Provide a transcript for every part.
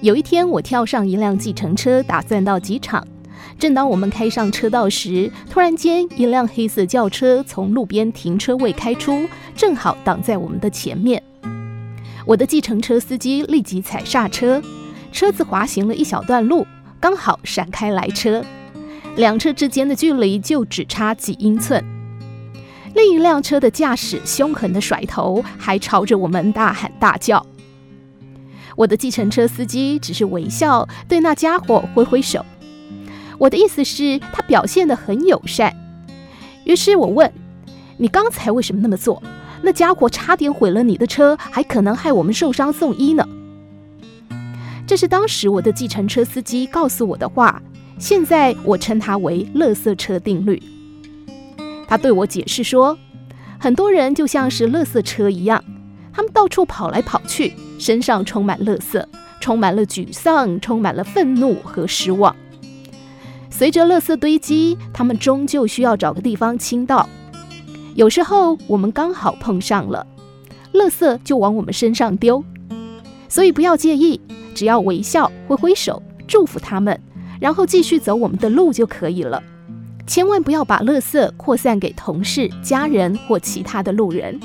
有一天，我跳上一辆计程车，打算到机场。正当我们开上车道时，突然间，一辆黑色轿车从路边停车位开出，正好挡在我们的前面。我的计程车司机立即踩刹车，车子滑行了一小段路，刚好闪开来车，两车之间的距离就只差几英寸。另一辆车的驾驶凶狠地甩头，还朝着我们大喊大叫。我的计程车司机只是微笑，对那家伙挥挥手。我的意思是，他表现得很友善。于是我问：“你刚才为什么那么做？那家伙差点毁了你的车，还可能害我们受伤送医呢。”这是当时我的计程车司机告诉我的话。现在我称它为“垃圾车定律”。他对我解释说：“很多人就像是垃圾车一样，他们到处跑来跑去。”身上充满垃圾，充满了沮丧，充满了愤怒和失望。随着垃圾堆积，他们终究需要找个地方倾倒。有时候我们刚好碰上了，垃圾就往我们身上丢。所以不要介意，只要微笑、挥挥手，祝福他们，然后继续走我们的路就可以了。千万不要把垃圾扩散给同事、家人或其他的路人。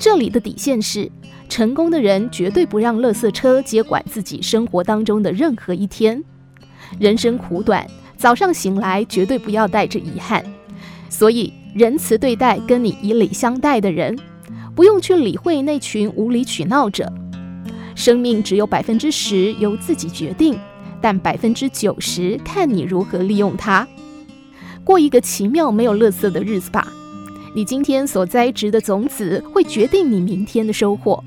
这里的底线是。成功的人绝对不让垃圾车接管自己生活当中的任何一天。人生苦短，早上醒来绝对不要带着遗憾。所以，仁慈对待跟你以礼相待的人，不用去理会那群无理取闹者。生命只有百分之十由自己决定，但百分之九十看你如何利用它。过一个奇妙没有垃圾的日子吧。你今天所栽植的种子，会决定你明天的收获。